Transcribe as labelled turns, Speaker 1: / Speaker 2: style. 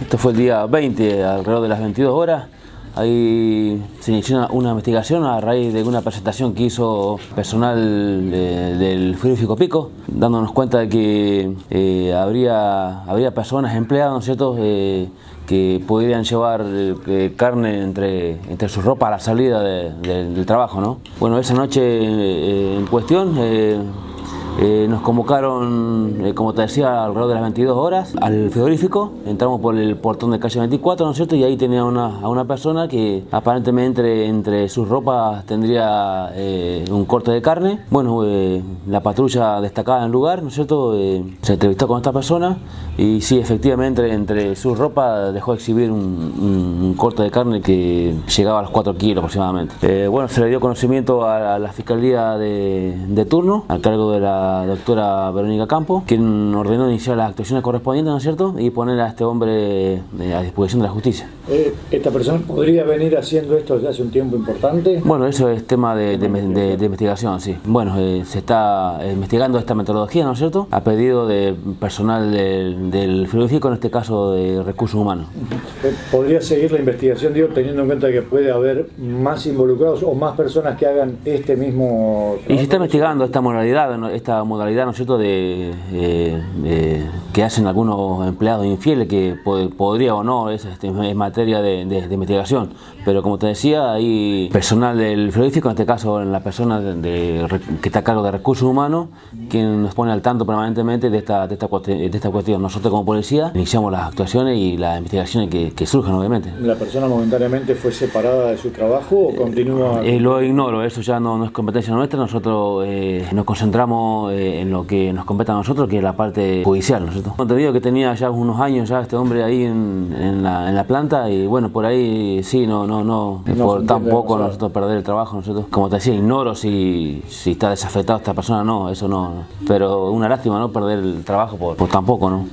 Speaker 1: Esto fue el día 20, alrededor de las 22 horas. Ahí se inició una, investigación a raíz de una presentación que hizo personal eh, del frigorífico Pico, dándonos cuenta de que eh, habría, habría personas empleadas, ¿no es cierto?, eh, que podrían llevar carne entre, entre su ropa a la salida del trabajo, ¿no? Bueno, esa noche en cuestión eh, nos convocaron, eh, como te decía, alrededor de las 22 horas al frigorífico. Entramos por el portón de calle 24, ¿no es cierto? Y ahí tenía una, a una persona que aparentemente entre, sus ropas tendría eh, un corte de carne. Bueno, la patrulla destacada en el lugar, ¿no es cierto? se entrevistó con esta persona y sí, efectivamente, entre sus ropas dejó exhibir un, corte de carne que llegaba a los 4 kilos aproximadamente. bueno, se le dio conocimiento a, la fiscalía de, de turno, al cargo de la doctora Verónica Campo, quien ordenó iniciar las actuaciones correspondientes, ¿no es cierto?, y poner a este hombre eh, a disposición de la justicia.
Speaker 2: Eh, ¿Esta persona podría venir haciendo esto desde hace un tiempo importante?
Speaker 1: Bueno, eso es tema de, investigación, sí. Bueno, eh, se está investigando esta metodología, ¿no es cierto?, a pedido de personal del, del frigorífico, en este caso de recursos humanos.
Speaker 2: ¿Podría seguir la investigación, digo, teniendo en cuenta que puede haber más involucrados o más personas que hagan este mismo...
Speaker 1: Y se está investigando esta moralidad, esta modalidad, ¿no es cierto?, de, eh, que hacen algunos empleados infieles, que podría o no, es, este, es materia de, investigación. Pero como te decía, hay personal del frigorífico, en este caso la persona de, que está a cargo de recursos humanos, quien nos pone al tanto permanentemente de esta, de esta, de esta cuestión. Nosotros como policía iniciamos las actuaciones y las investigaciones que, que surjan, obviamente.
Speaker 2: ¿La persona momentáneamente fue separada de su trabajo o continúa?
Speaker 1: Eh, lo ignoro, eso ya no, es competencia nuestra, nosotros eh, nos concentramos eh, en lo que nos compete a nosotros, que es la parte judicial. ¿no Te digo que tenía ya unos años ya este hombre ahí en, la, en la, planta y bueno, por ahí sí, no, no, no, por tampoco nosotros perder el trabajo. Nosotros, como te decía, ignoro si, si está desafectado esta persona, no, eso no. Pero una lástima, ¿no? Perder el trabajo por, por tampoco, ¿no?